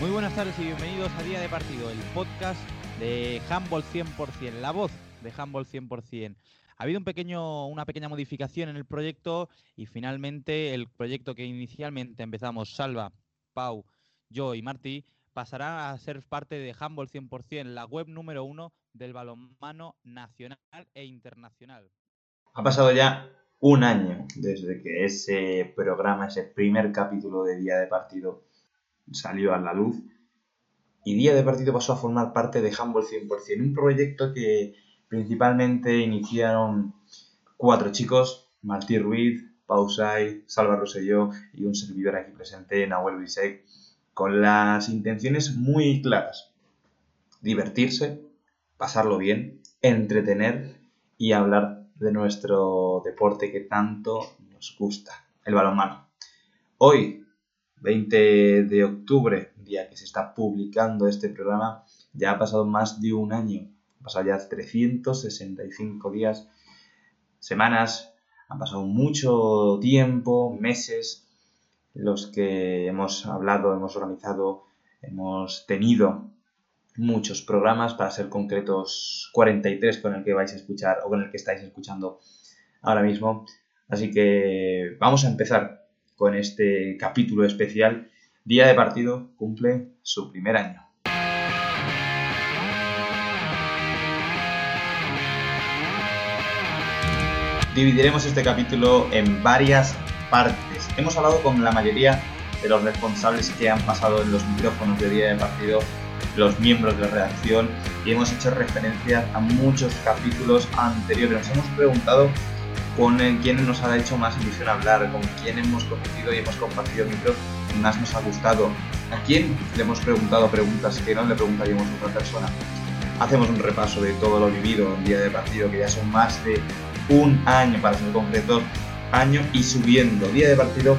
Muy buenas tardes y bienvenidos a Día de Partido, el podcast de Handball 100%, la voz de Handball 100%. Ha habido un pequeño, una pequeña modificación en el proyecto y finalmente el proyecto que inicialmente empezamos Salva, Pau, yo y Martí pasará a ser parte de Handball 100%, la web número uno del balonmano nacional e internacional. Ha pasado ya un año desde que ese programa, ese primer capítulo de Día de Partido salió a la luz y Día de Partido pasó a formar parte de Handball 100%, un proyecto que principalmente iniciaron cuatro chicos, Martí Ruiz, Pausay, Salva Rosselló y un servidor aquí presente, Nahuel Bisek, con las intenciones muy claras. Divertirse, pasarlo bien, entretener y hablar de nuestro deporte que tanto nos gusta, el balonmano. Hoy, 20 de octubre, día que se está publicando este programa, ya ha pasado más de un año. Han pasado ya 365 días, semanas, han pasado mucho tiempo, meses, los que hemos hablado, hemos organizado, hemos tenido muchos programas, para ser concretos 43 con el que vais a escuchar o con el que estáis escuchando ahora mismo. Así que vamos a empezar con este capítulo especial. Día de partido cumple su primer año. Dividiremos este capítulo en varias partes. Hemos hablado con la mayoría de los responsables que han pasado en los micrófonos de día de partido, los miembros de la redacción, y hemos hecho referencias a muchos capítulos anteriores. Nos hemos preguntado con quién nos ha hecho más ilusión hablar, con quién hemos competido y hemos compartido micro y más nos ha gustado, a quién le hemos preguntado preguntas que no le preguntaríamos a otra persona. Hacemos un repaso de todo lo vivido en día de partido, que ya son más de un año, para ser concretos, año y subiendo. Día de partido,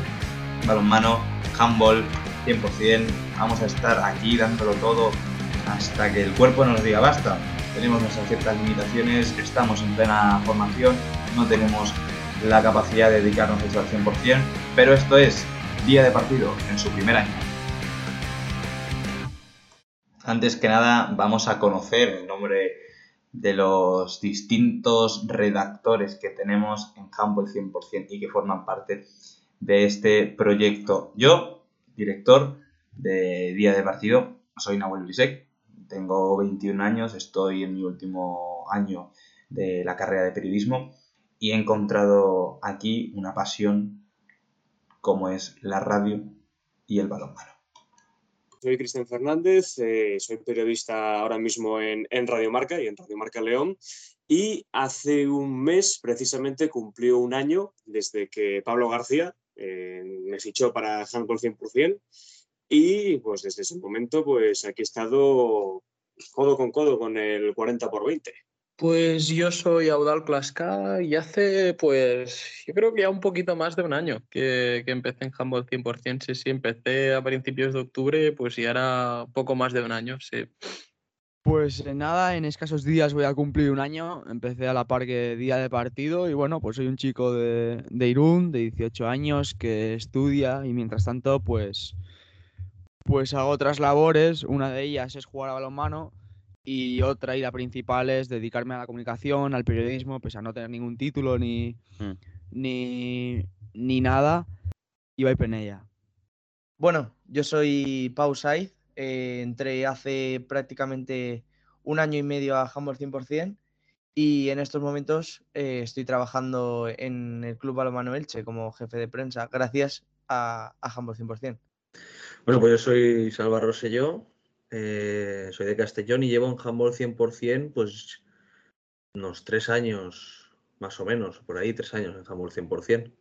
balonmano, handball, 100%. Vamos a estar aquí dándolo todo hasta que el cuerpo nos diga basta. Tenemos nuestras ciertas limitaciones, estamos en plena formación, no tenemos la capacidad de dedicarnos esto al 100%, pero esto es día de partido en su primer año. Antes que nada, vamos a conocer el nombre de los distintos redactores que tenemos en Humble 100% y que forman parte de este proyecto. Yo, director de Día de Partido, soy Nahuel Bisek, tengo 21 años, estoy en mi último año de la carrera de periodismo y he encontrado aquí una pasión como es la radio y el balonmano. Soy Cristian Fernández, eh, soy periodista ahora mismo en, en Radio Marca y en Radio Marca León. Y hace un mes precisamente cumplió un año desde que Pablo García eh, me fichó para Handball 100%. Y pues desde ese momento pues aquí he estado codo con codo con el 40 por 20. Pues yo soy Audal Clasca y hace, pues, yo creo que ya un poquito más de un año que, que empecé en Handball 100%. Sí, sí, empecé a principios de octubre, pues ya era poco más de un año, sí. Pues eh, nada, en escasos días voy a cumplir un año. Empecé a la par que día de partido y bueno, pues soy un chico de, de Irún, de 18 años, que estudia y mientras tanto, pues, pues hago otras labores. Una de ellas es jugar a balonmano y otra y la principal es dedicarme a la comunicación, al periodismo, pese a no tener ningún título ni, Mm. ni, ni nada. Y voy en ella. Bueno, yo soy Pau Saiz, eh, entré hace prácticamente un año y medio a Humble 100% y en estos momentos eh, estoy trabajando en el Club Balonmano Elche como jefe de prensa gracias a, a Humble 100%. Bueno, pues yo soy Salva Rosselló, eh, soy de Castellón y llevo en handball 100% pues unos tres años, más o menos, por ahí, tres años en handball 100%.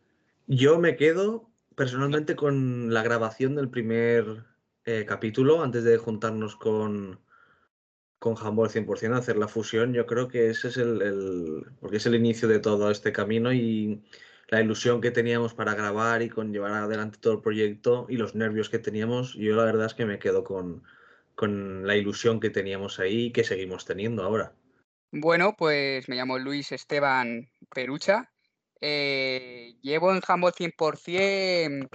Yo me quedo personalmente con la grabación del primer eh, capítulo antes de juntarnos con, con handball 100%, hacer la fusión. Yo creo que ese es el, el- porque es el inicio de todo este camino y la ilusión que teníamos para grabar y con llevar adelante todo el proyecto y los nervios que teníamos, yo la verdad es que me quedo con, con la ilusión que teníamos ahí y que seguimos teniendo ahora. Bueno, pues me llamo Luis Esteban Perucha. Eh, llevo en Humble 100%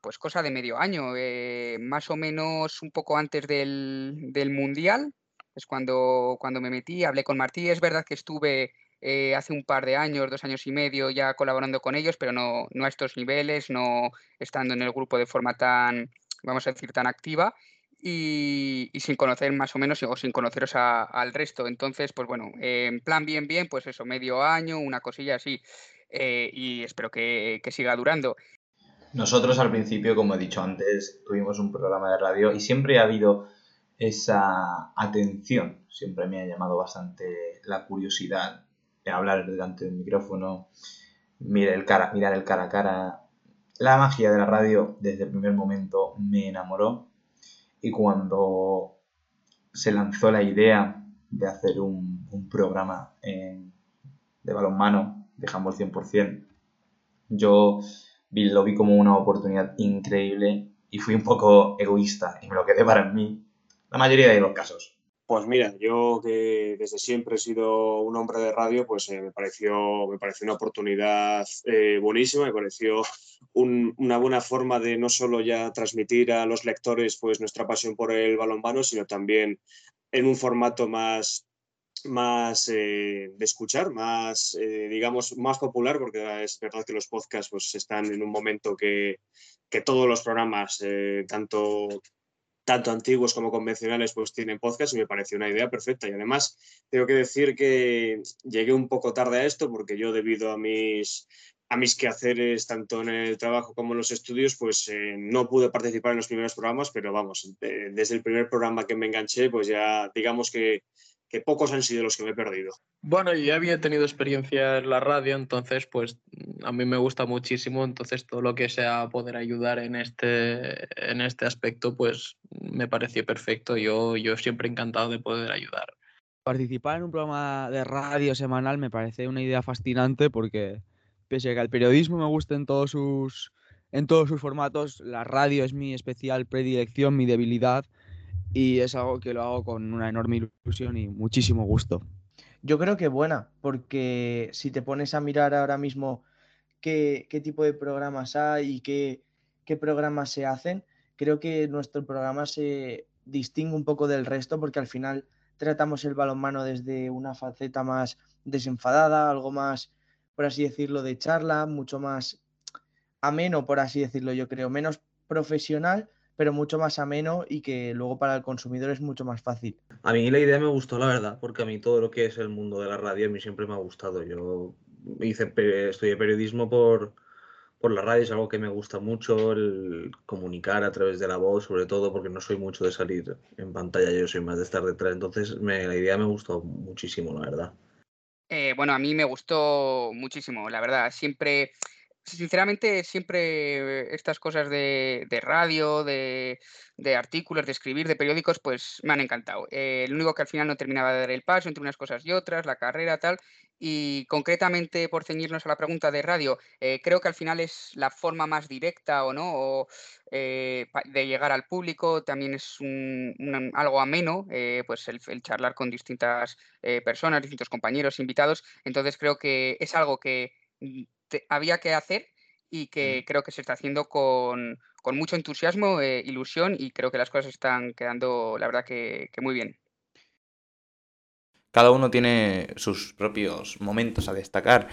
pues cosa de medio año, eh, más o menos un poco antes del, del, Mundial, es cuando, cuando me metí, hablé con Martí, es verdad que estuve eh, hace un par de años, dos años y medio ya colaborando con ellos, pero no, no a estos niveles, no estando en el grupo de forma tan, vamos a decir, tan activa. Y, sin conocer más o menos o sin conoceros a, al resto. Entonces, pues bueno, en plan bien, bien, pues eso, medio año, una cosilla así. Eh, y espero que, que, siga durando. Nosotros al principio, como he dicho antes, tuvimos un programa de radio y siempre ha habido esa atención, siempre me ha llamado bastante la curiosidad de hablar delante del micrófono, mirar el cara, mirar el cara a cara. La magia de la radio desde el primer momento me enamoró y cuando se lanzó la idea de hacer un, programa de balonmano, dejamos el 100%, yo vi, lo vi como una oportunidad increíble y fui un poco egoísta y me lo quedé para mí la mayoría de los casos. Pues mira, yo que desde siempre he sido un hombre de radio, pues eh, me, pareció, me pareció una oportunidad eh, buenísima, me pareció un, una buena forma de no solo ya transmitir a los lectores pues nuestra pasión por el balonmano, sino también en un formato más, más eh, de escuchar, más, digamos, más popular, porque es verdad que los podcasts pues, están en un momento que, que todos los programas, tanto tanto antiguos como convencionales, pues tienen podcast y me pareció una idea perfecta. Y además, tengo que decir que llegué un poco tarde a esto porque yo debido a mis, a mis quehaceres, tanto en el trabajo como en los estudios, pues eh, no pude participar en los primeros programas, pero vamos, eh, desde el primer programa que me enganché, pues ya digamos que que pocos han sido los que me he perdido. Bueno, yo había tenido experiencia en la radio, entonces pues a mí me gusta muchísimo, entonces todo lo que sea poder ayudar en este, en este aspecto pues me pareció perfecto, yo, yo siempre encantado de poder ayudar. Participar en un programa de radio semanal me parece una idea fascinante porque pese a que el periodismo me gusta en todos sus, en todos sus formatos, la radio es mi especial predilección, mi debilidad y es algo que lo hago con una enorme ilusión y muchísimo gusto. Yo creo que buena, porque si te pones a mirar ahora mismo qué, qué tipo de programas hay y qué, qué programas se hacen, creo que nuestro programa se distingue un poco del resto porque al final tratamos el balonmano desde una faceta más desenfadada, algo más, por así decirlo, de charla, mucho más ameno, por así decirlo, yo creo, menos profesional, pero mucho más ameno y que luego para el consumidor es mucho más fácil. A mí la idea me gustó, la verdad, porque a mí todo lo que es el mundo de la radio a mí siempre me ha gustado. Yo hice, estudié periodismo por, por la radio, es algo que me gusta mucho, el comunicar a través de la voz, sobre todo porque no soy mucho de salir en pantalla, yo soy más de estar detrás, entonces me, la idea me gustó muchísimo, la verdad. Eh, bueno, a mí me gustó muchísimo, la verdad. Siempre sinceramente, siempre estas cosas de, de radio, de, de, artículos, de escribir, de periódicos, pues me han encantado. Eh, lo único que al final no terminaba de dar el paso entre unas cosas y otras, la carrera, tal. Y concretamente, por ceñirnos a la pregunta de radio, eh, creo que al final es la forma más directa o no eh, de llegar al público. También es un, algo ameno, eh, pues el, charlar con distintas personas, distintos compañeros, invitados. Entonces creo que es algo que te, había que hacer y que creo que se está haciendo con, con mucho entusiasmo, eh, ilusión y creo que las cosas están quedando, la verdad, que, que, muy bien. Cada uno tiene sus propios momentos a destacar.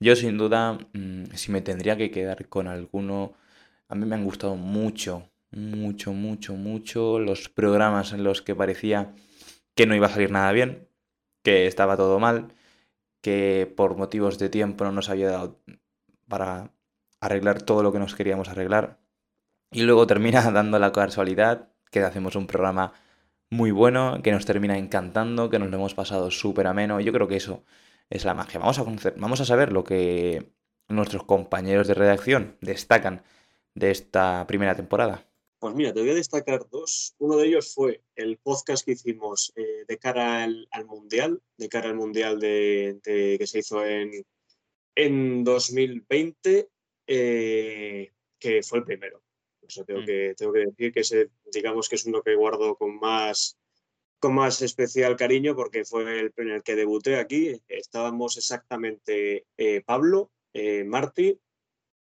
Yo sin duda, mmm, si me tendría que quedar con alguno, a mí me han gustado mucho, mucho, mucho, mucho los programas en los que parecía que no iba a salir nada bien, que estaba todo mal, que por motivos de tiempo no nos había dado para arreglar todo lo que nos queríamos arreglar. Y luego termina dando la casualidad que hacemos un programa muy bueno, que nos termina encantando, que nos lo hemos pasado súper ameno. Yo creo que eso es la magia. Vamos a, conocer, vamos a saber lo que nuestros compañeros de redacción destacan de esta primera temporada. Pues mira, te voy a destacar dos. Uno de ellos fue el podcast que hicimos eh, de cara al, al, Mundial, de cara al Mundial de, de, que se hizo en, en 2020, eh, que fue el primero. Eso tengo, Mm. que, tengo que decir que ese, digamos que es uno que guardo con más, con más especial cariño porque fue el, en el que debuté aquí. Estábamos exactamente eh, Pablo, eh, Marti,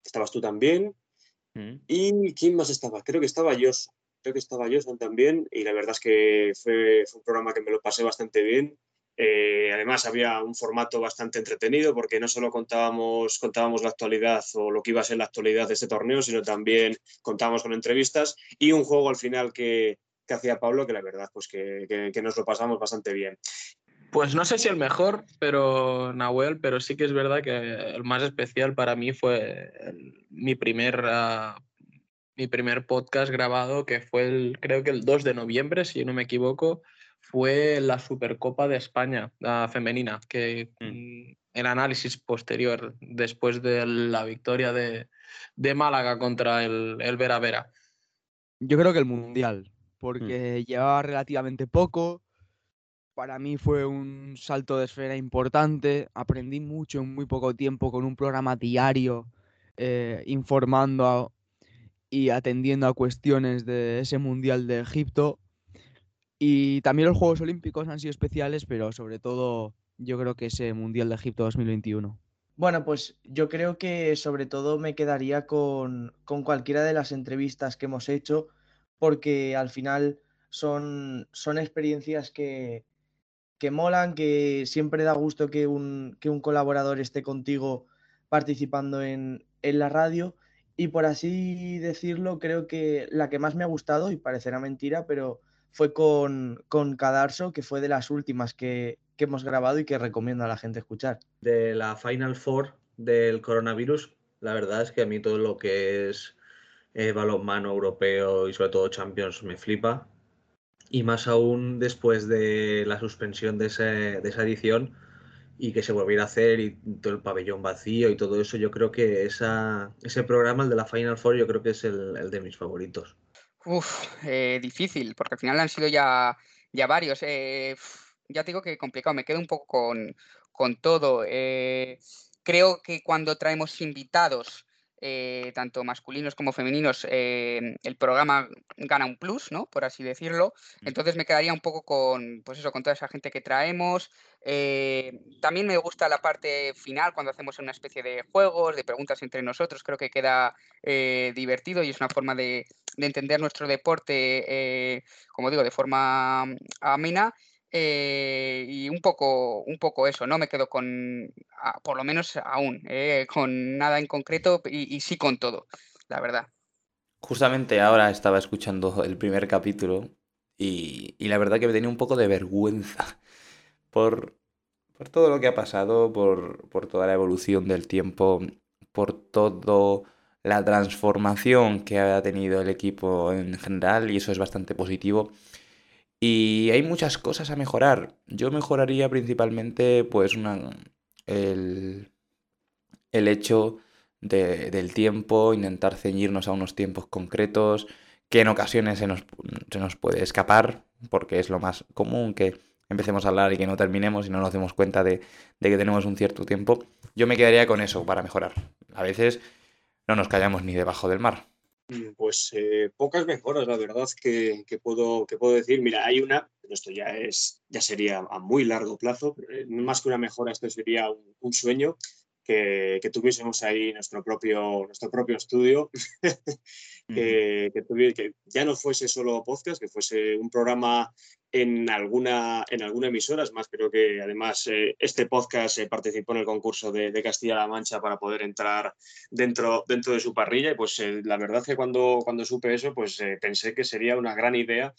estabas tú también, Mm. ¿Y quién más estaba? Creo que estaba Joson. Creo que estaba Joson también. Y la verdad es que fue, fue un programa que me lo pasé bastante bien. Eh, además, había un formato bastante entretenido porque no solo contábamos, contábamos la actualidad o lo que iba a ser la actualidad de este torneo, sino también contábamos con entrevistas y un juego al final que, que hacía Pablo, que la verdad, pues que, que- que nos lo pasamos bastante bien. Pues no sé si el mejor, pero Nahuel, pero sí que es verdad que el más especial para mí fue el- mi primer ah, mi primer podcast grabado, que fue el, creo que el 2 de noviembre, si no me equivoco, fue la Supercopa de España la femenina, que mm, el análisis posterior después de la victoria de, de Málaga contra el, el Vera Vera. Yo creo que el Mundial, porque llevaba relativamente poco. Para mí fue un salto de esfera importante. Aprendí mucho en muy poco tiempo con un programa diario, eh, informando a- y atendiendo a cuestiones de ese Mundial de Egipto. Y también los Juegos Olímpicos han sido especiales, pero sobre todo yo creo que ese Mundial de Egipto 2021. Bueno, pues yo creo que sobre todo me quedaría con, con cualquiera de las entrevistas que hemos hecho, porque al final son, son experiencias que, que molan, que siempre da gusto que un, que un colaborador esté contigo participando en, en la radio. Y por así decirlo, creo que la que más me ha gustado, y parecerá mentira, pero fue con, con Cadarso, que fue de las últimas que, que hemos grabado y que recomiendo a la gente escuchar. de la Final Four del coronavirus, la verdad es que a mí todo lo que es eh, balonmano europeo y sobre todo Champions me flipa. Y más aún después de la suspensión de, ese- de esa edición y que se volviera a hacer y todo el pabellón vacío y todo eso, yo creo que esa, ese programa, el de la Final Four, yo creo que es el, el de mis favoritos. Uf, eh, difícil, porque al final han sido ya, ya varios. eh, ya te digo que complicado, me quedo un poco con, con todo. eh, creo que cuando traemos invitados, eh, tanto masculinos como femeninos, eh, el programa gana un plus, ¿no? Por así decirlo. Entonces me quedaría un poco con, pues eso, con toda esa gente que traemos. Eh, también me gusta la parte final, cuando hacemos una especie de juegos, de preguntas entre nosotros. Creo que queda divertido y es una forma de, de entender nuestro deporte, como digo, de forma mm, amena. Eh, y un poco, un poco eso, ¿no? Me quedo con, a- por lo menos aún, eh, con nada en concreto y, y sí con todo, la verdad. Justamente ahora estaba escuchando el primer capítulo y, y la verdad que me tenía un poco de vergüenza por, por todo lo que ha pasado, por, por toda la evolución del tiempo, por toda la transformación que ha tenido el equipo en general y eso es bastante positivo. Y hay muchas cosas a mejorar. Yo mejoraría principalmente pues una, el, el hecho de- del tiempo, intentar ceñirnos a unos tiempos concretos, que en ocasiones se nos, se nos puede escapar, porque es lo más común que empecemos a hablar y que no terminemos y no nos demos cuenta de, de que tenemos un cierto tiempo. Yo me quedaría con eso para mejorar. A veces no nos callamos ni debajo del mar. Mm, Pues eh, pocas mejoras, la verdad, que, que puedo, que puedo decir. Mira, hay una, pero esto ya, es, ya sería a muy largo plazo, eh, más que una mejora, esto sería un, un sueño, que, que tuviésemos ahí nuestro propio, nuestro propio estudio, que, que, tuvi- que ya no fuese solo podcast, que fuese un programa en alguna, en alguna emisora, es más, creo que además eh, este podcast eh, participó en el concurso de, Castilla-La Mancha para poder entrar dentro, dentro de su parrilla. Y pues eh, la verdad que cuando, cuando supe eso, pues pensé que sería una gran idea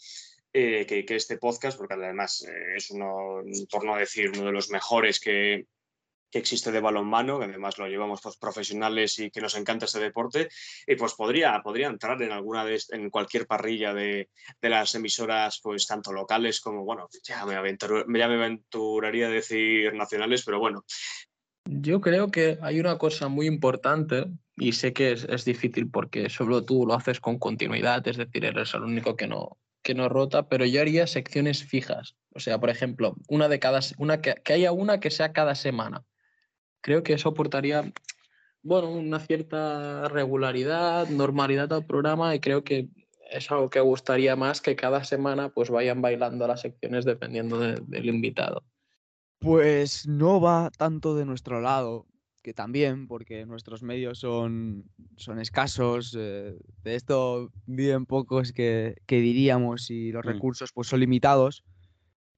que, que este podcast, porque además es uno, por no decir, uno de los mejores que, que existe de balonmano, que además lo llevamos pues, profesionales y que nos encanta este deporte, y pues podría, podría entrar en alguna de en cualquier parrilla de, de las emisoras, pues tanto locales como, bueno, ya me, aventur- ya me aventuraría a decir nacionales, pero bueno, Yo creo que hay una cosa muy importante y sé que es, es difícil porque solo tú lo haces con continuidad, es decir, eres el único que no, que no rota, pero yo haría secciones fijas. O sea, por ejemplo, una de cada, una que, que haya una que sea cada semana. Creo que eso aportaría, bueno, una cierta regularidad, normalidad al programa y creo que es algo que gustaría más que cada semana pues vayan bailando las secciones dependiendo de- del invitado. Pues no va tanto de nuestro lado, que también, porque nuestros medios son, son escasos, eh, de esto viven pocos que, que diríamos y los Mm. recursos pues son limitados,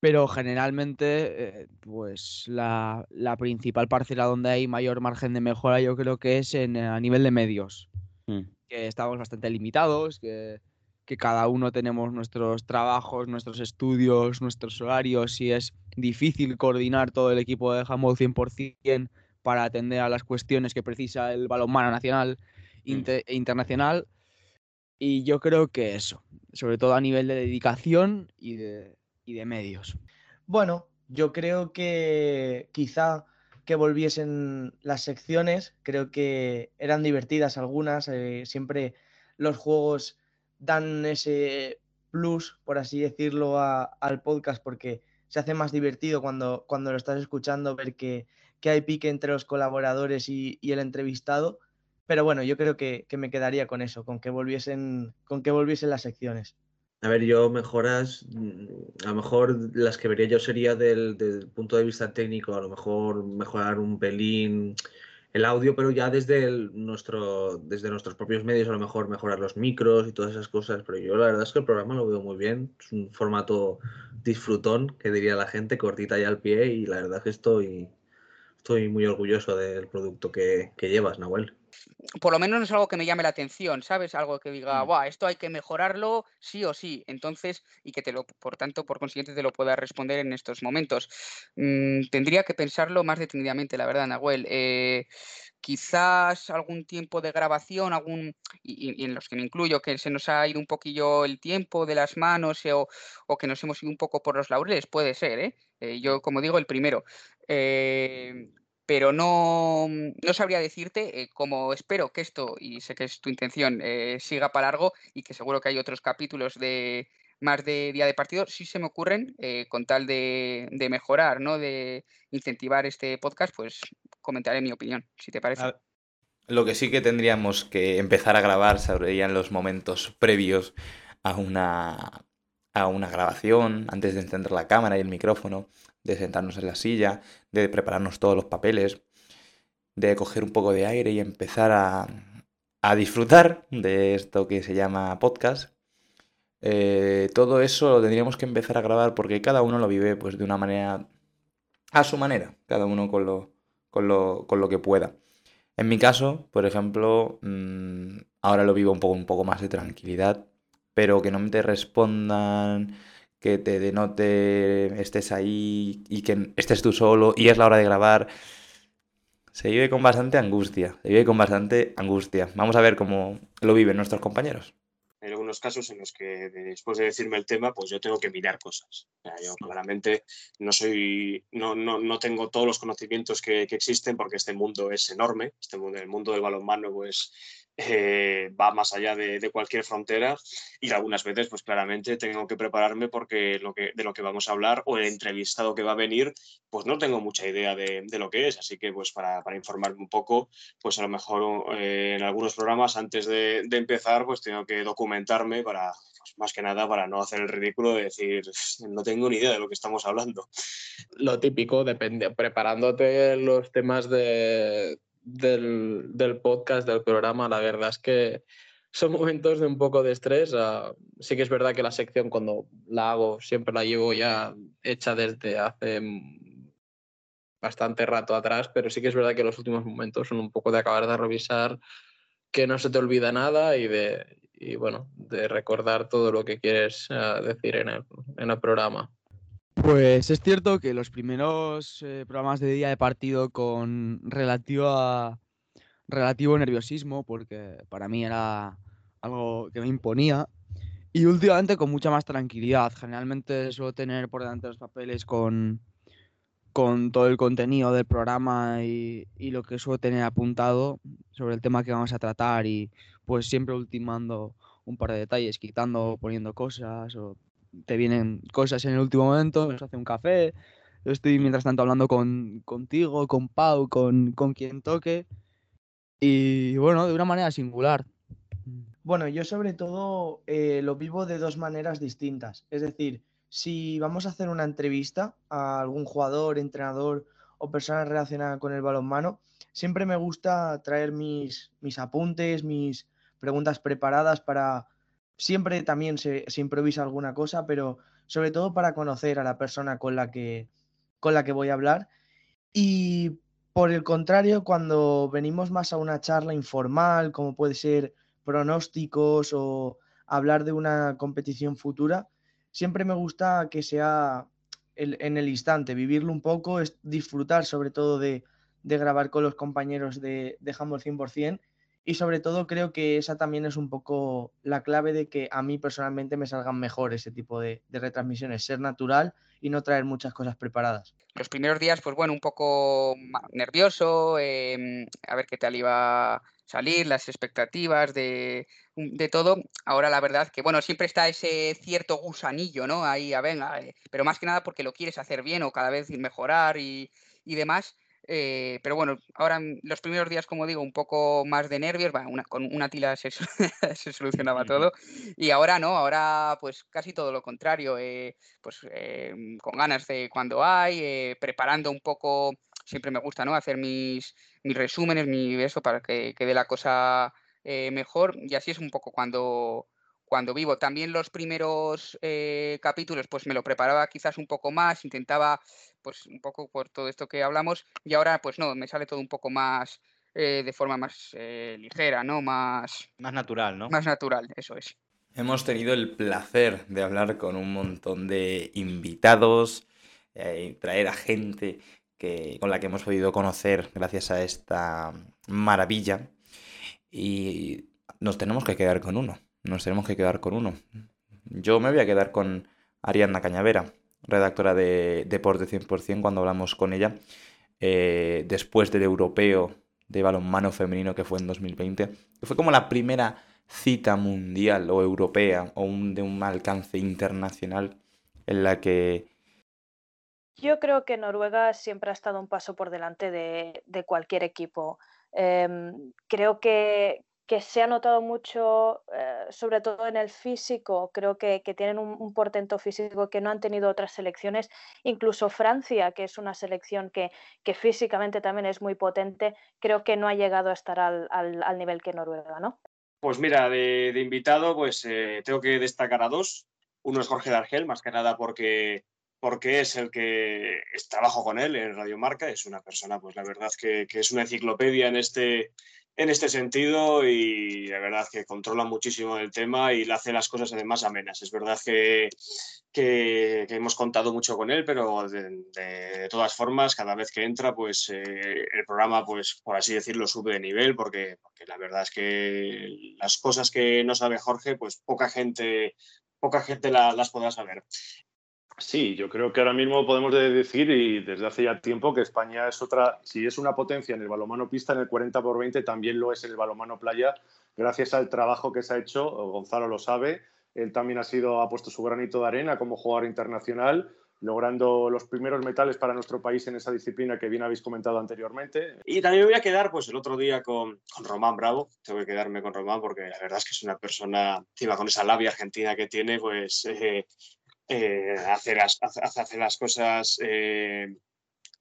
pero generalmente eh, pues la, la principal parcela donde hay mayor margen de mejora yo creo que es en, a nivel de medios, Mm. que estamos bastante limitados, que, que cada uno tenemos nuestros trabajos, nuestros estudios, nuestros horarios y es difícil coordinar todo el equipo de handball 100% para atender a las cuestiones que precisa el balonmano nacional e internacional. Y yo creo que eso, sobre todo a nivel de dedicación y de, y de medios. Bueno, yo creo que quizá que volviesen las secciones, creo que eran divertidas algunas, eh, siempre los juegos dan ese plus, por así decirlo, al podcast porque se hace más divertido cuando, cuando lo estás escuchando, ver que, que hay pique entre los colaboradores y, y el entrevistado. Pero bueno, yo creo que, que me quedaría con eso, con que volviesen, con que volviesen las secciones. A ver, yo mejoras, mm, a lo mejor las que vería yo sería del, del punto de vista técnico, a lo mejor mejorar un pelín el audio, pero ya desde el- nuestro, desde nuestros propios medios, a lo mejor mejorar los micros y todas esas cosas. Pero yo la verdad es que el programa lo veo muy bien, es un formato disfrutón, que diría la gente, cortita y al pie, y la verdad es que estoy, estoy muy orgulloso del producto que, que llevas, Nahuel. Por lo menos no es algo que me llame la atención, ¿sabes? Algo que diga, Mm. Buah, esto hay que mejorarlo sí o sí. Entonces, y que te lo, por tanto, por consiguiente, te lo pueda responder en estos momentos. Mm, tendría que pensarlo más detenidamente, la verdad, Nahuel. Eh, quizás algún tiempo de grabación, algún, y, y- y en los que me incluyo, que se nos ha ido un poquillo el tiempo de las manos eh, o, o que nos hemos ido un poco por los laureles, puede ser, ¿eh? Eh, yo, como digo, el primero. Eh, pero no, no sabría decirte, eh, como espero que esto, y sé que es tu intención, eh, siga para largo y que seguro que hay otros capítulos de más de día de partido, sí se me ocurren, eh, con tal de, de mejorar, ¿no? De incentivar este podcast, pues comentaré mi opinión, si te parece. Lo que sí que tendríamos que empezar a grabar serían los momentos previos a una, a una grabación, antes de encender la cámara y el micrófono, de sentarnos en la silla, de prepararnos todos los papeles, de coger un poco de aire y empezar a, a disfrutar de esto que se llama podcast. Eh, todo eso lo tendríamos que empezar a grabar porque cada uno lo vive pues de una manera a su manera, cada uno con lo, con lo, con lo que pueda. En mi caso, por ejemplo, mm, ahora lo vivo un poco, un poco más de tranquilidad, pero que no te respondan, que te denote, estés ahí y que estés tú solo y es la hora de grabar. Se vive con bastante angustia, se vive con bastante angustia. Vamos a ver cómo lo viven nuestros compañeros. Hay algunos casos en los que después de decirme el tema, pues yo tengo que mirar cosas. O sea, yo claramente no soy, no, no, no tengo todos los conocimientos que, que existen porque este mundo es enorme. Este mundo, el mundo del balonmano, pues eh, va más allá de, cualquier frontera y algunas veces, pues claramente tengo que prepararme porque lo que, de lo que vamos a hablar o el entrevistado que va a venir, pues no tengo mucha idea de, de lo que es. Así que, pues para, para informarme un poco, pues a lo mejor eh, en algunos programas antes de, de empezar, pues tengo que documentarme para, pues, más que nada, para no hacer el ridículo de decir, no tengo ni idea de lo que estamos hablando. Lo típico, depende, preparándote los temas de, del, del podcast, del programa, la verdad es que son momentos de un poco de estrés. ah, sí que es verdad que la sección cuando la hago siempre la llevo ya hecha desde hace bastante rato atrás, pero sí que es verdad que los últimos momentos son un poco de acabar de revisar que no se te olvida nada y de y bueno, de recordar todo lo que quieres ah, decir en el, en el programa. Pues es cierto que los primeros eh, programas de día de partido con relativa, relativo nerviosismo, porque para mí era algo que me imponía, y últimamente con mucha más tranquilidad. Generalmente suelo tener por delante los papeles con, con todo el contenido del programa y, y lo que suelo tener apuntado sobre el tema que vamos a tratar y pues siempre ultimando un par de detalles, quitando, poniendo cosas o te vienen cosas en el último momento, nos hace un café, estoy mientras tanto hablando con, contigo, con Pau, con, con quien toque. Y bueno, de una manera singular. Bueno, yo sobre todo eh, lo vivo de dos maneras distintas. Es decir, si vamos a hacer una entrevista a algún jugador, entrenador o persona relacionada con el balonmano, siempre me gusta traer mis, mis apuntes, mis preguntas preparadas para... Siempre también se, improvisa alguna cosa, pero sobre todo para conocer a la persona con la que, con la que voy a hablar. Y por el contrario, cuando venimos más a una charla informal, como puede ser pronósticos o hablar de una competición futura, siempre me gusta que sea en el instante, vivirlo un poco, es disfrutar sobre todo de, grabar con los compañeros de, de Humble 100% y sobre todo creo que esa también es un poco la clave de que a mí personalmente me salgan mejor ese tipo de, retransmisiones, ser natural y no traer muchas cosas preparadas. Los primeros días, pues bueno, un poco nervioso, em, a ver qué tal iba a salir, las expectativas de, de, todo. Ahora la verdad que, bueno, siempre está ese cierto gusanillo, ¿no? Ahí, a venga, eh, pero más que nada porque lo quieres hacer bien o cada vez mejorar y, y demás. Eh, pero bueno, ahora los primeros días, como digo, un poco más de nervios, con una tila se, se solucionaba todo. Y ahora no, ahora pues casi todo lo contrario, eh, pues em, con ganas de cuando hay, eh, preparando un poco, siempre me gusta, ¿no? Hacer mis, mis resúmenes, mi eso, para que quede la cosa mejor. Y así es un poco cuando, cuando vivo. También los primeros capítulos, pues me lo preparaba quizás un poco más, intentaba pues un poco por todo esto que hablamos y ahora pues no, me sale todo un poco más eh, de forma más eh, ligera, ¿no? Más... Más natural, ¿no? Más natural, eso es. Hemos tenido el placer de hablar con un montón de invitados, eh, traer a gente que, con la que hemos podido conocer gracias a esta maravilla y nos tenemos que quedar con uno, nos tenemos que quedar con uno. Yo me voy a quedar con Ariadna Cañavera redactora de Deporte 100%, cuando hablamos con ella, eh, después del europeo de balonmano femenino que fue en 2020, que fue como la primera cita mundial o europea o de un alcance internacional en la que... Yo creo que Noruega siempre ha estado un paso por delante de, cualquier equipo. Em, creo que, que se ha notado mucho, eh, sobre todo en el físico, creo que, tienen un, portento físico que no han tenido otras selecciones, incluso Francia, que es una selección que, que físicamente también es muy potente, creo que no ha llegado a estar al, al, nivel que Noruega, ¿no? Pues mira, de, invitado, pues eh, tengo que destacar a dos. Uno es Jorge Dargel, más que nada porque porque es el que trabajo con él en Radio Marca, es una persona, pues la verdad que, que es una enciclopedia en este, en este sentido y la verdad que controla muchísimo el tema y le hace las cosas además amenas. Es verdad que, que, hemos contado mucho con él, pero de, todas formas, cada vez que entra, pues eh, el programa, pues por así decirlo, sube de nivel porque, la verdad es que las cosas que no sabe Jorge, pues poca gente, poca gente las podrá saber. Sí, yo creo que ahora mismo podemos decir, y desde hace ya tiempo, que España es otra, si es una potencia en el balomano pista, en el 40 por 20 también lo es en el balomano playa, gracias al trabajo que se ha hecho, Gonzalo lo sabe, él también ha sido, ha puesto su granito de arena como jugador internacional, logrando los primeros metales para nuestro país en esa disciplina que bien habéis comentado anteriormente. Y también me voy a quedar pues el otro día con, con Román Bravo, tengo que quedarme con Román porque la verdad es que es una persona, encima con esa labia argentina que tiene, pues eh, eh, hace, las, hace, las cosas eh,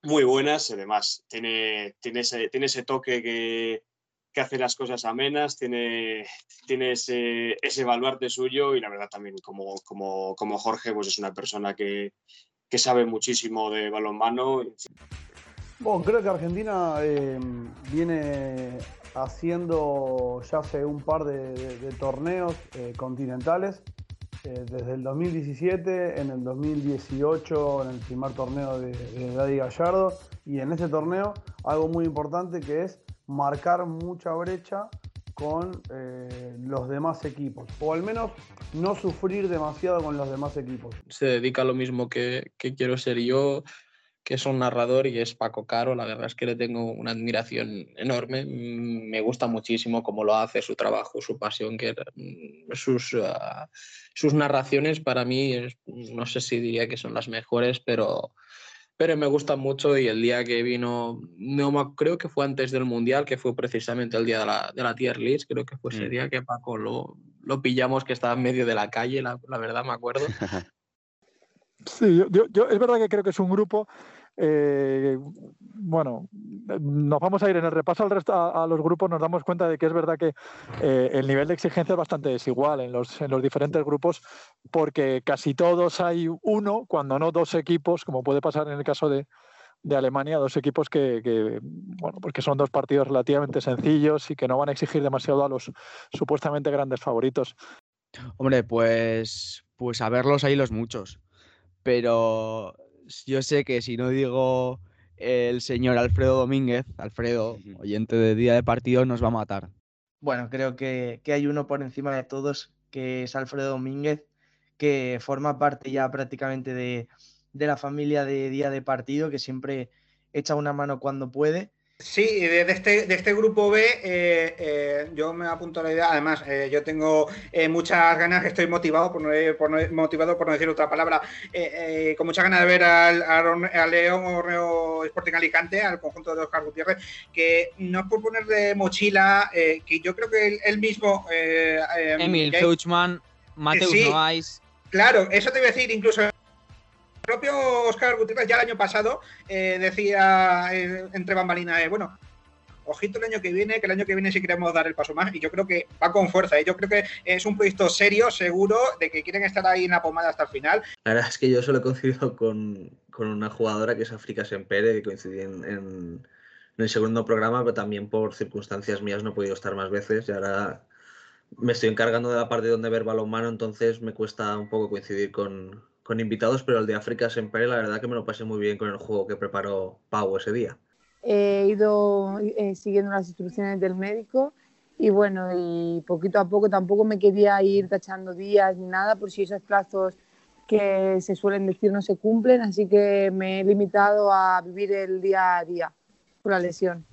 muy buenas. Además, tiene, tiene, ese, tiene ese toque que, que hace las cosas amenas, tiene, tiene ese, ese baluarte suyo y la verdad también como, como, como Jorge pues es una persona que, que sabe muchísimo de balonmano. Bueno, creo que Argentina eh, viene haciendo ya hace un par de, torneos continentales eh, desde el 2017, en el 2018, en el primer torneo de, de Gallardo, y en ese torneo algo muy importante que es marcar mucha brecha con eh, los demás equipos, o al menos no sufrir demasiado con los demás equipos. Se dedica a lo mismo que quiero ser yo, que es un narrador y es Paco Caro. La verdad es que le tengo una admiración enorme. Mm, me gusta muchísimo cómo lo hace, su trabajo, su pasión, que mm, sus, ah, sus narraciones para mí, no sé si diría que son las mejores, pero, pero me gusta mucho y el día que vino, no creo que fue antes del Mundial, que fue precisamente el día de la, de la tier list, creo que fue ese Mm. día que Paco lo, lo pillamos que estaba en medio de la calle, la, la verdad me acuerdo. Sí, yo, es verdad que creo que es un grupo. eh, bueno, nos vamos a ir en el repaso a, los grupos, nos damos cuenta de que es verdad que eh, el nivel de exigencia es bastante desigual en los, en los diferentes grupos, porque casi todos hay uno, cuando no dos equipos, como puede pasar en el caso de, Alemania, dos equipos que, que, bueno, pues que son dos partidos relativamente sencillos y que no van a exigir demasiado a los supuestamente grandes favoritos. Hombre, pues, pues a verlos ahí los muchos. Pero yo sé que si no digo el señor Alfredo Domínguez, Alfredo, oyente de día de partido, nos va a matar. Bueno, creo que, que hay uno por encima de todos, que es Alfredo Domínguez, que forma parte ya prácticamente de, de la familia de día de partido, que siempre echa una mano cuando puede. Sí, de, de este, de este grupo B eh, eh, yo me apunto a la idea. Además, eh, yo tengo eh, muchas ganas, estoy motivado, por no, por no- motivado por no decir otra palabra, eh, eh, con muchas ganas de ver al, al Orne- al León Orneo Sporting Alicante, al conjunto de Oscar Gutiérrez, que no es por poner de mochila, eh, que yo creo que él, él mismo... Emil Feuchman, Mateus sí. Noais. Claro, eso te iba a decir, incluso propio Oscar Gutiérrez ya el año pasado eh, decía eh, entre bambalinas, eh, bueno, ojito el año que viene, que el año que viene sí queremos dar el paso más, y yo creo que va con fuerza, ¿eh? yo creo que es un proyecto serio, seguro, de que quieren estar ahí en la pomada hasta el final. La verdad es que yo solo he coincidido con, con una jugadora que es África Sempere, que coincidí en, en- en el segundo programa, pero también por circunstancias mías no he podido estar más veces y ahora me estoy encargando de la parte donde ver balonmano, entonces me cuesta un poco coincidir con, con invitados, pero el de África Sempere la verdad que me lo pasé muy bien con el juego que preparó Pau ese día. he ido eh, siguiendo las instrucciones del médico y bueno, y poquito a poco tampoco me quería ir tachando días ni nada por si esos plazos que se suelen decir no se cumplen, así que me he limitado a vivir el día a día por la lesión.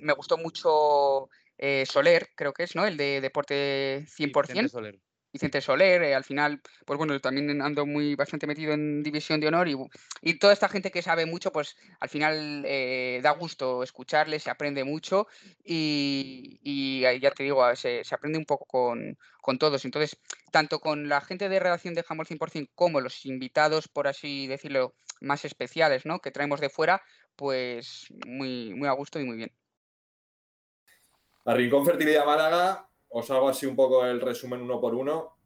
Me gustó mucho eh, Soler, creo que es, ¿no? El de deporte 100%. Vicente Soler. Vicente Soler, eh, al final, pues bueno, también ando muy bastante metido en División de Honor y, y toda esta gente que sabe mucho, pues al final eh, da gusto escucharles, se aprende mucho y, y, eh, ya te digo, se, se aprende un poco con, con todos. Entonces, tanto con la gente de redacción de Handball 100% como los invitados, por así decirlo, más especiales, ¿no? Que traemos de fuera, pues muy, muy a gusto y muy bien. A Rincón Fertilidad Málaga, os hago así un poco el resumen uno por uno.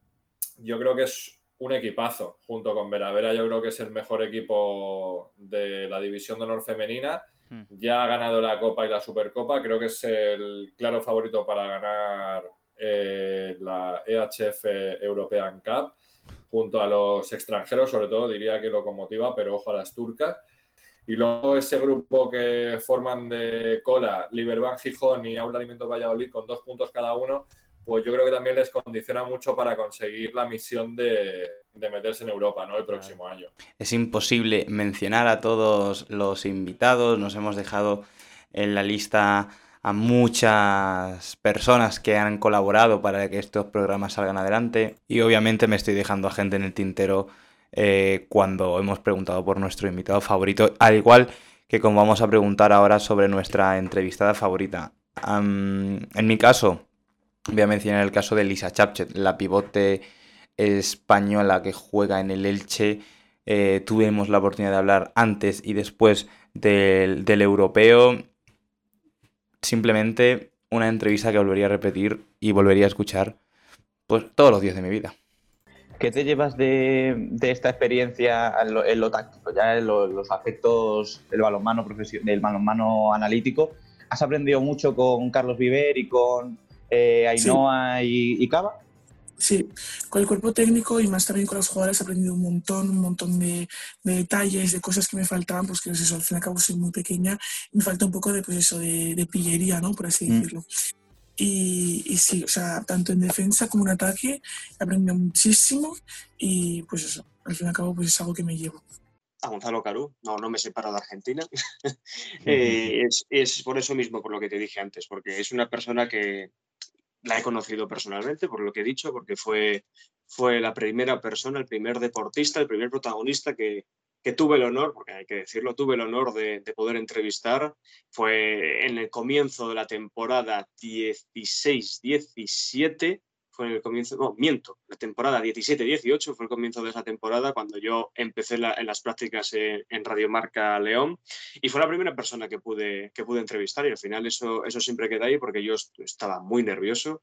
Yo creo que es un equipazo junto con Veravera. Yo creo que es el mejor equipo de la División de Honor Femenina. Ya ha ganado la Copa y la Supercopa. Creo que es el claro favorito para ganar eh, la EHF European Cup junto a los extranjeros, sobre todo diría que Locomotiva, pero ojo a las turcas. Y luego ese grupo que forman de cola Liberbank Gijón y Aula Alimentos Valladolid con dos puntos cada uno, pues yo creo que también les condiciona mucho para conseguir la misión de, de meterse en Europa ¿no? el próximo año. Es imposible mencionar a todos los invitados, nos hemos dejado en la lista a muchas personas que han colaborado para que estos programas salgan adelante y obviamente me estoy dejando a gente en el tintero eh, cuando hemos preguntado por nuestro invitado favorito, al igual que como vamos a preguntar ahora sobre nuestra entrevistada favorita. En mi caso, voy a mencionar el caso de Lisa Chapchet, la pivote española que juega en el Elche. Eh, tuvimos la oportunidad de hablar antes y después del, del europeo. Simplemente una entrevista que volvería a repetir y volvería a escuchar pues todos los días de mi vida. ¿Qué te llevas de, de esta experiencia en lo, en lo táctico, ya en lo- los aspectos del balonmano, del balonmano analítico? ¿Has aprendido mucho con Carlos Viver y con eh, Ainhoa y, y Cava? Sí, con el cuerpo técnico y más también con los jugadores he aprendido un montón, un montón de, de detalles, de cosas que me faltaban, pues que eso, al fin y al cabo soy muy pequeña me falta un poco de, pues eso, de, de pillería, ¿no? Por así Mm. decirlo. Y, y sí, o sea, tanto en defensa como en ataque he aprendido muchísimo y pues eso, al fin y al cabo pues es algo que me llevo. a Gonzalo Carú, no, no me separo de Argentina. Eh, es, es por eso mismo, por lo que te dije antes, porque es una persona que la he conocido personalmente, por lo que he dicho, porque fue, fue la primera persona, el primer deportista, el primer protagonista que, que tuve el honor, porque hay que decirlo, tuve el honor de, de poder entrevistar. Fue en el comienzo de la temporada 16-17 fue en el comienzo, no, miento, la temporada 17-18 fue el comienzo de esa temporada cuando yo empecé la, en las prácticas en, en Radio Marca León y fue la primera persona que pude, que pude entrevistar y al final eso, eso siempre queda ahí porque yo estaba muy nervioso.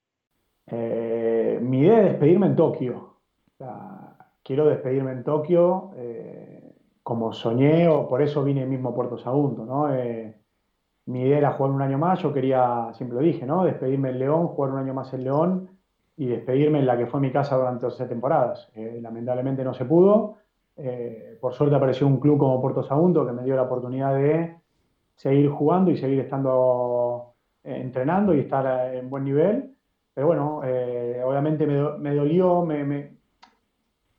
Eh, mi idea es despedirme en Tokio. O sea, quiero despedirme en Tokio eh, como soñé o por eso vine mismo a Puerto Sagunto, ¿no? Eh, mi idea era jugar un año más, yo quería, siempre lo dije, ¿no? Despedirme en León, jugar un año más en León y despedirme en la que fue mi casa durante 12 temporadas. Eh, lamentablemente no se pudo. Eh, por suerte apareció un club como Puerto Sagunto que me dio la oportunidad de seguir jugando y seguir estando entrenando y estar en buen nivel. Pero bueno, obviamente me, do- me dolió,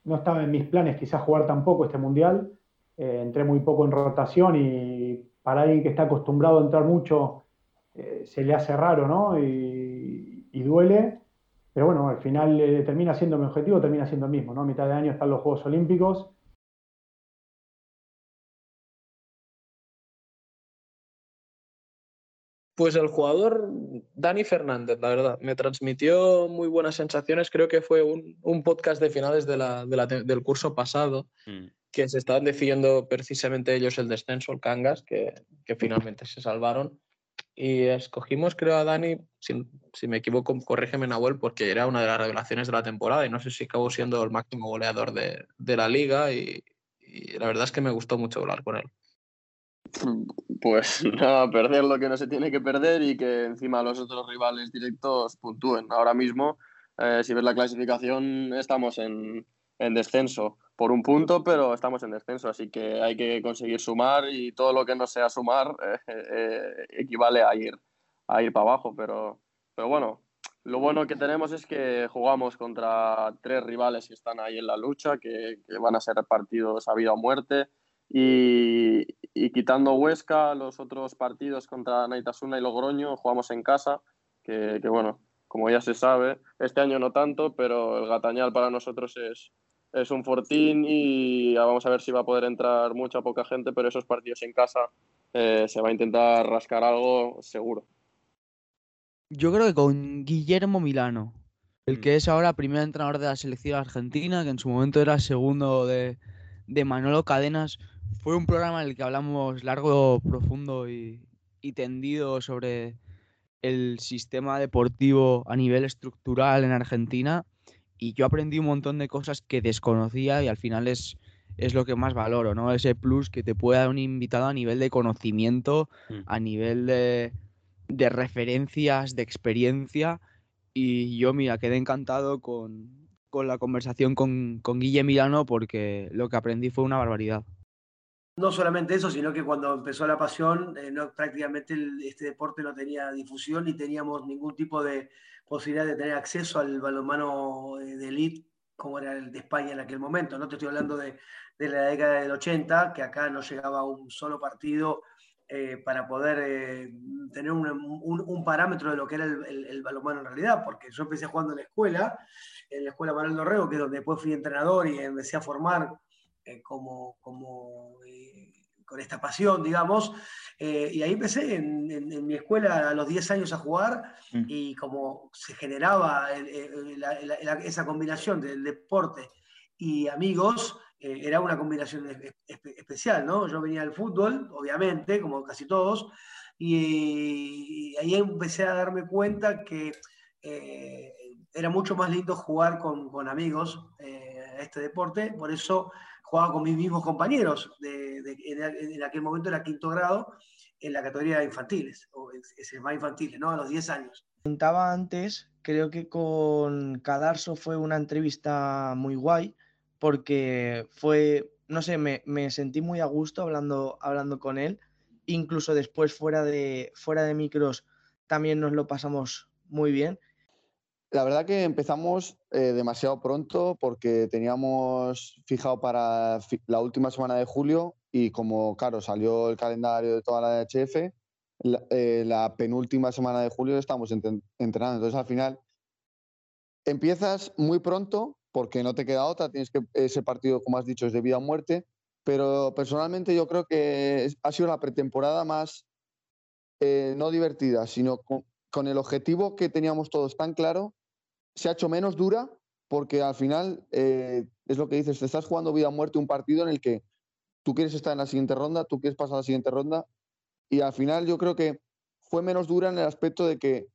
no estaba en mis planes quizás jugar tampoco este mundial. Eh, entré muy poco en rotación y para alguien que está acostumbrado a entrar mucho eh, se le hace raro, ¿no? Y, y duele. Pero bueno, al final eh, termina siendo mi objetivo, termina siendo el mismo, ¿no? A mitad de año están los Juegos Olímpicos. Pues el jugador Dani Fernández, la verdad, me transmitió muy buenas sensaciones. Creo que fue un, un podcast de finales de la- de la te- del curso pasado que se estaban decidiendo precisamente ellos el descenso, el Cangas, que, que finalmente se salvaron. Y escogimos, creo, a Dani, si, si me equivoco, corrígeme, Nahuel, porque era una de las revelaciones de la temporada y no sé si acabó siendo el máximo goleador de, de la liga. Y, y la verdad es que me gustó mucho hablar con él. Pues nada, perder lo que no se tiene que perder y que encima los otros rivales directos puntúen. Ahora mismo, eh, si ves la clasificación, estamos en, en descenso por un punto, pero estamos en descenso, así que hay que conseguir sumar y todo lo que no sea sumar eh, eh, equivale a ir, a ir para abajo. Pero, pero bueno, lo bueno que tenemos es que jugamos contra tres rivales que están ahí en la lucha, que, que van a ser partidos a vida o muerte. Y, y quitando Huesca, los otros partidos contra Naitasuna y Logroño jugamos en casa, que, que bueno, como ya se sabe, este año no tanto, pero el Gatañal para nosotros es, es un fortín y vamos a ver si va a poder entrar mucha o poca gente, pero esos partidos en casa eh, se va a intentar rascar algo seguro. Yo creo que con Guillermo Milano, el que es ahora primer entrenador de la selección argentina, que en su momento era segundo de, de Manolo Cadenas, fue un programa en el que hablamos largo, profundo y, y tendido sobre el sistema deportivo a nivel estructural en Argentina y yo aprendí un montón de cosas que desconocía y al final es, es lo que más valoro, ¿no? Ese plus que te puede dar un invitado a nivel de conocimiento, a nivel de, de referencias, de experiencia. Y yo, mira, quedé encantado con, con la conversación con, con Guille Milano porque lo que aprendí fue una barbaridad. No solamente eso, sino que cuando empezó la pasión, eh, no, prácticamente este deporte no tenía difusión ni teníamos ningún tipo de posibilidad de tener acceso al balonmano eh, de elite como era el de España en aquel momento. No te estoy hablando de, de la década del 80, que acá no llegaba un solo partido eh, para poder tener un, un- parámetro de lo que era el, el, el balonmano en realidad, porque yo empecé jugando en la escuela, en la escuela Manuel Dorrego, que es donde después fui entrenador y empecé a formar eh, como, como eh, con esta pasión, digamos. Eh, y ahí empecé en, en- en mi escuela a los 10 años a jugar y como se generaba el- el- la- la- esa combinación del deporte y amigos, eh, era una combinación espe- espe- especial, ¿no? Yo venía del fútbol, obviamente, como casi todos, y, y ahí empecé a darme cuenta que eh, era mucho más lindo jugar con, con amigos eh, a este deporte, por eso jugaba con mis mismos compañeros, de, en, aquel momento era quinto grado, en la categoría de infantiles, o es, más infantiles, ¿no? A los 10 años. comentaba antes, creo que con Cadarso fue una entrevista muy guay porque fue, no sé, me, me sentí muy a gusto hablando, hablando con él. Incluso después fuera de, fuera de micros también nos lo pasamos muy bien. La verdad que empezamos eh, demasiado pronto porque teníamos fijado para la última semana de julio y como, claro, salió el calendario de toda la HF, la, eh, la penúltima semana de julio estamos entrenando. Entonces, al final, empiezas muy pronto porque no te queda otra, tienes que, ese partido, como has dicho, es de vida o muerte pero personalmente yo creo que ha sido la pretemporada más eh, no divertida, sino con el objetivo que teníamos todos tan claro, se ha hecho menos dura porque al final eh, es lo que dices, te estás jugando vida o muerte un partido en el que tú quieres estar en la siguiente ronda, tú quieres pasar a la siguiente ronda y al final yo creo que fue menos dura en el aspecto de que,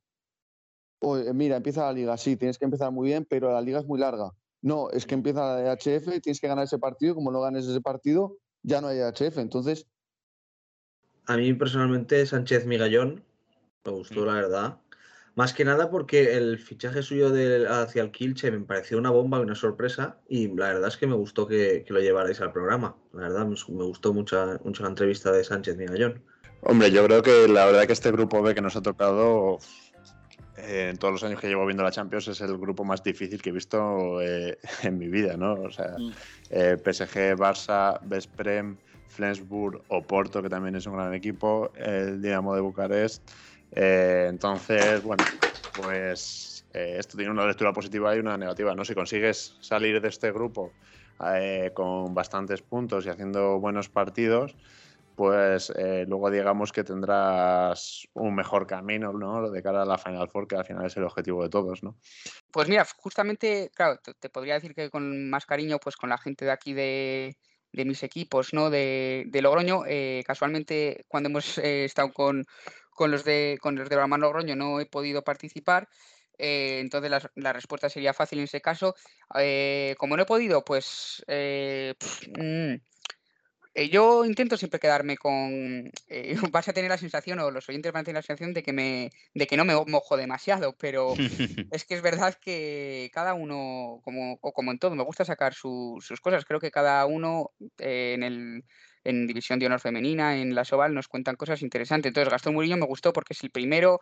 "Oye, mira, empieza la liga, sí, tienes que empezar muy bien, pero la liga es muy larga. No, es que empieza la de tienes que ganar ese partido, como no ganes ese partido, ya no hay HF. Entonces, A mí personalmente Sánchez Migallón me gustó, la verdad. Más que nada porque el fichaje suyo de, hacia el Kilche me pareció una bomba y una sorpresa y la verdad es que me gustó que, que lo llevarais al programa. La verdad me, me gustó mucho, mucho la entrevista de Sánchez Migallón. Hombre, yo creo que la verdad que este grupo B que nos ha tocado eh, en todos los años que llevo viendo la Champions es el grupo más difícil que he visto eh, en mi vida, ¿no? O sea, eh, PSG, Barça, Vesprem, Flensburg, Oporto, que también es un gran equipo, el Dinamo de Bucarest. Eh, entonces, bueno, pues eh, esto tiene una lectura positiva y una negativa, ¿no? Si consigues salir de este grupo eh, con bastantes puntos y haciendo buenos partidos, pues luego digamos que tendrás un mejor camino, ¿no? De cara a la Final Four, que al final es el objetivo de todos, ¿no? Pues mira, justamente, claro, te, podría decir que con más cariño, pues con la gente de aquí de, de mis equipos, ¿no? De, de Logroño, casualmente cuando hemos estado con, con los de con los de Logroño no he podido participar. eh, entonces la, la respuesta sería fácil en ese caso. Eh, como no he podido, pues eh, mm, yo intento siempre quedarme con. vas a tener la sensación, o los oyentes van a tener la sensación de que me, de que no me mojo demasiado, pero es que es verdad que cada uno, como, o como en todo, me gusta sacar su- sus cosas. Creo que cada uno en el en División de Honor Femenina, en la Soval, nos cuentan cosas interesantes. Entonces, Gastón Murillo me gustó porque es el primero.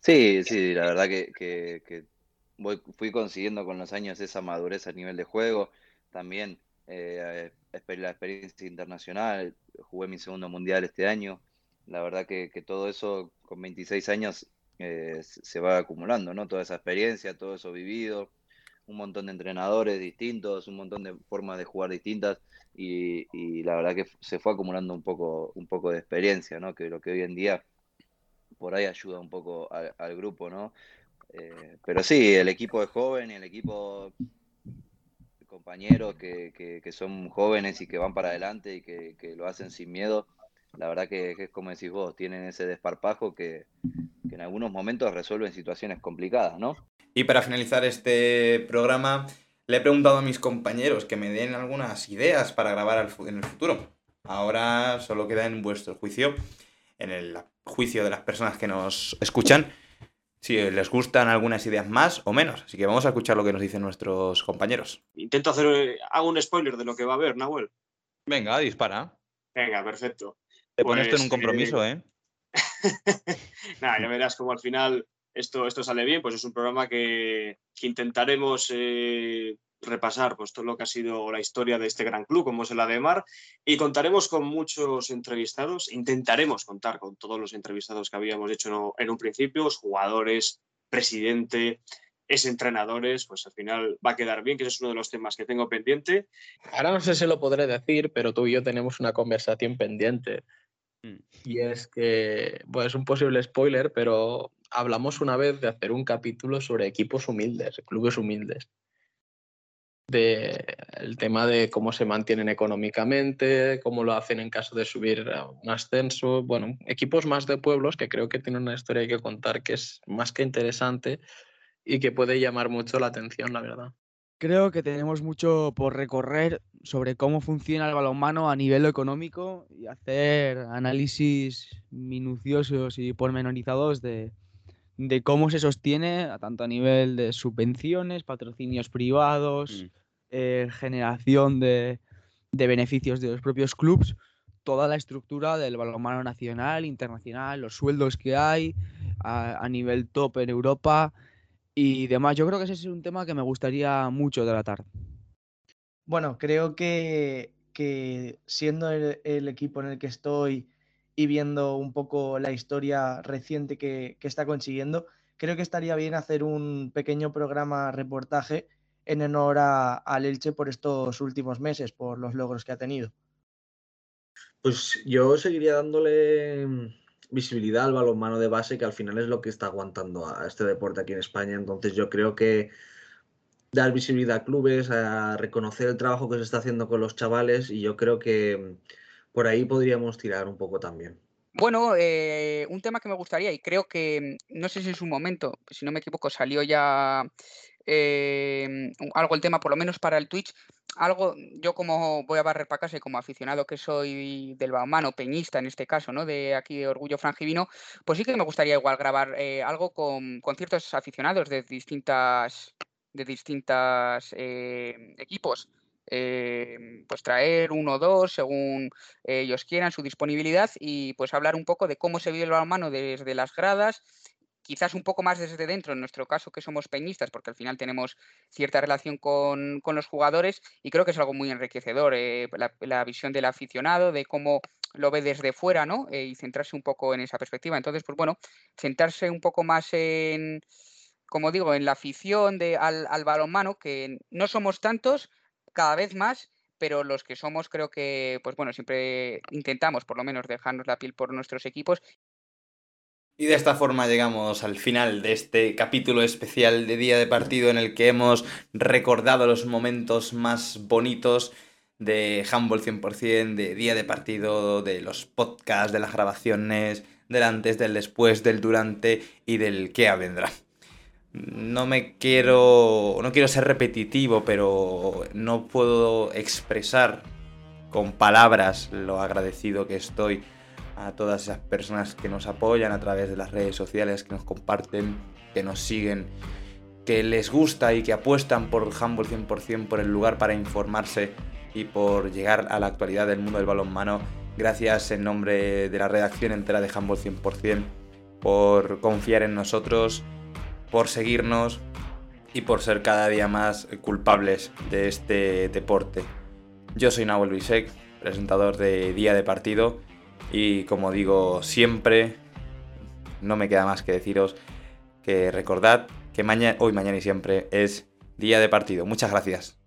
Sí, sí, la verdad que, fui consiguiendo con los años esa madurez a nivel de juego. También eh, la experiencia internacional, jugué mi segundo mundial este año. La verdad que, todo eso con 26 años eh, se va acumulando, ¿no? Toda esa experiencia, todo eso vivido, un montón de entrenadores distintos, un montón de formas de jugar distintas y, la verdad que se fue acumulando un poco, un poco de experiencia, ¿no? Que lo que hoy en día por ahí ayuda un poco al, grupo, ¿no? Eh, pero sí, el equipo es joven y el equipo, compañeros que, que- son jóvenes y que van para adelante y que, que lo hacen sin miedo, la verdad que, que es como decís vos, tienen ese desparpajo que, que en algunos momentos resuelven situaciones complicadas, ¿no? Y para finalizar este programa, le he preguntado a mis compañeros que me den algunas ideas para grabar en el futuro. Ahora solo queda en vuestro juicio, en el juicio de las personas que nos escuchan, si les gustan algunas ideas más o menos. Así que vamos a escuchar lo que nos dicen nuestros compañeros. Intento hacer, eh, hago un spoiler de lo que va a haber, Nahuel. Venga, dispara. Venga, perfecto. Te pones tú en Pues, un compromiso, ¿eh? Nada, ya verás cómo al final esto, esto sale bien. Pues es un programa que, que intentaremos eh, repasar pues, todo lo que ha sido la historia de este gran club, como es el Ademar, y contaremos con muchos entrevistados. Intentaremos contar con todos los entrevistados que habíamos hecho en- en un principio, los jugadores, presidente, es entrenadores, pues al final va a quedar bien, que ese es uno de los temas que tengo pendiente. Ahora no sé si lo podré decir, pero tú y yo tenemos una conversación pendiente. Y es que, bueno, es un posible spoiler, pero hablamos una vez de hacer un capítulo sobre equipos humildes, clubes humildes. De el tema de cómo se mantienen económicamente, cómo lo hacen en caso de subir a un ascenso. Bueno, equipos más de pueblos que creo que tienen una historia que contar que es más que interesante y que puede llamar mucho la atención, la verdad. Creo que tenemos mucho por recorrer sobre cómo funciona el balonmano a nivel económico y hacer análisis minuciosos y pormenorizados de, de cómo se sostiene, a- tanto a nivel de subvenciones, patrocinios privados, eh, generación de, de beneficios de los propios clubes, toda la estructura del balonmano nacional, internacional, los sueldos que hay a, a nivel top en Europa y demás. Yo creo que ese es un tema que me gustaría mucho tratar. Bueno, creo que, que siendo el, el equipo en el que estoy y viendo un poco la historia reciente que, que está consiguiendo, creo que estaría bien hacer un pequeño programa reportaje en honor a, al Elche por estos últimos meses, por los logros que ha tenido. Pues yo seguiría dándole mm, visibilidad al balonmano de base, que al final es lo que está aguantando a este deporte aquí en España. Entonces yo creo que dar visibilidad a clubes, a reconocer el trabajo que se está haciendo con los chavales y yo creo que mm, por ahí podríamos tirar un poco también. Bueno, eh, un tema que me gustaría y creo que, mm, no sé si en su momento, si no me equivoco, salió ya eh, algo el tema, por lo menos para el Twitch, algo, yo como voy a barrer para casa y como aficionado que soy del balonmano, peñista en este caso, ¿no? De aquí de Orgullo Frangivino, pues sí que me gustaría igual grabar eh, algo con, con, ciertos aficionados de distintas, de distintas equipos. Eh, pues traer uno o dos según ellos quieran, su disponibilidad y pues hablar un poco de cómo se vive el balonmano desde las gradas, quizás un poco más desde dentro, en nuestro caso que somos peñistas, porque al final tenemos cierta relación con, los jugadores y creo que es algo muy enriquecedor, eh, la, visión del aficionado, de cómo lo ve desde fuera, ¿no? Eh, y centrarse un poco en esa perspectiva. Entonces, pues bueno, centrarse un poco más en, como digo, en la afición de, al, al balonmano, que no somos tantos, cada vez más, pero los que somos creo que, pues bueno, siempre intentamos por lo menos dejarnos la piel por nuestros equipos. Y de esta forma llegamos al final de este capítulo especial de día de partido en el que hemos recordado los momentos más bonitos de Humble 100%, de día de partido, de los podcasts, de las grabaciones, del antes, del después, del durante y del qué vendrá no me quiero, no quiero ser repetitivo, pero no puedo expresar con palabras lo agradecido que estoy a todas esas personas que nos apoyan a través de las redes sociales, que nos comparten, que nos siguen, que les gusta y que apuestan por Humble 100% por el lugar para informarse y por llegar a la actualidad del mundo del balonmano. Gracias en nombre de la redacción entera de Humble 100% por confiar en nosotros por seguirnos y por ser cada día más culpables de este deporte. Yo soy Nahuel Bisek, presentador de Día de Partido y como digo siempre, no me queda más que deciros que recordad que hoy, mañana y siempre es Día de Partido. Muchas gracias.